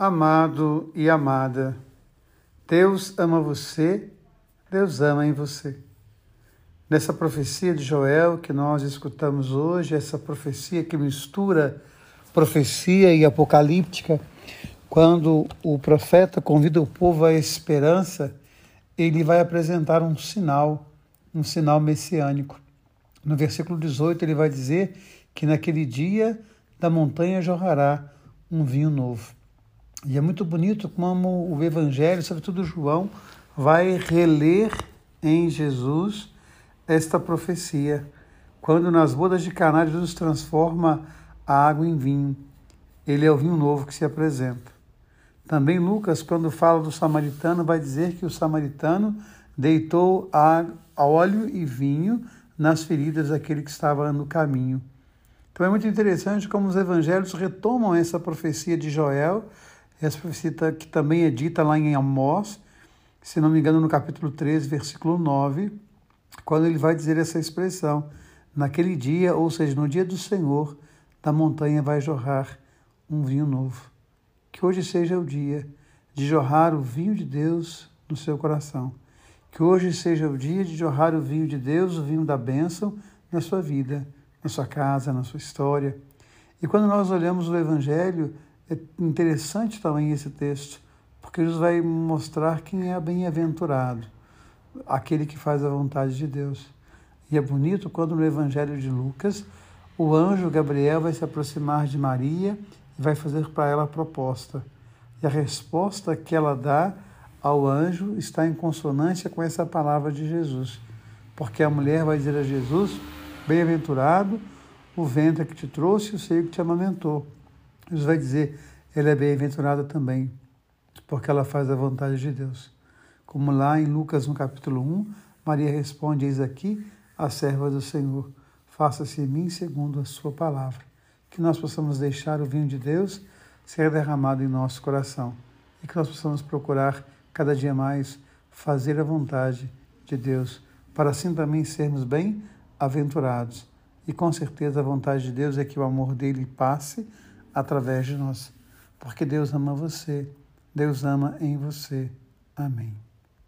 Amado e amada, Deus ama você, Deus ama em você. Nessa profecia de Joel que nós escutamos hoje, essa profecia que mistura profecia e apocalíptica, quando o profeta convida o povo à esperança, ele vai apresentar um sinal, um sinal messiânico. No versículo 18, ele vai dizer que naquele dia da montanha jorrará um vinho novo. E é muito bonito como o Evangelho, sobretudo João, vai reler em Jesus esta profecia. Quando nas bodas de Caná Jesus transforma a água em vinho. Ele é o vinho novo que se apresenta. Também Lucas, quando fala do samaritano, vai dizer que o samaritano deitou a óleo e vinho nas feridas daquele que estava no caminho. Então é muito interessante como os evangelhos retomam essa profecia de Joel essa profecia que também é dita lá em Amós, se não me engano, no capítulo 13, versículo 9, quando ele vai dizer essa expressão: Naquele dia, ou seja, no dia do Senhor, da montanha vai jorrar um vinho novo. Que hoje seja o dia de jorrar o vinho de Deus no seu coração. Que hoje seja o dia de jorrar o vinho de Deus, o vinho da bênção, na sua vida, na sua casa, na sua história. E quando nós olhamos o Evangelho, é interessante também esse texto, porque Jesus vai mostrar quem é bem-aventurado, aquele que faz a vontade de Deus. E é bonito quando no Evangelho de Lucas, o anjo Gabriel vai se aproximar de Maria e vai fazer para ela a proposta. E a resposta que ela dá ao anjo está em consonância com essa palavra de Jesus. Porque a mulher vai dizer a Jesus: Bem-aventurado o ventre que te trouxe e o seio que te amamentou. Jesus vai dizer, ela é bem-aventurada também, porque ela faz a vontade de Deus. Como lá em Lucas, no capítulo 1, Maria responde, eis aqui a serva do Senhor, faça-se em mim segundo a sua palavra. Que nós possamos deixar o vinho de Deus ser derramado em nosso coração e que nós possamos procurar cada dia mais fazer a vontade de Deus, para assim também sermos bem-aventurados. E com certeza a vontade de Deus é que o amor dele passe através de nós. Porque Deus ama você, Deus ama em você. Amém.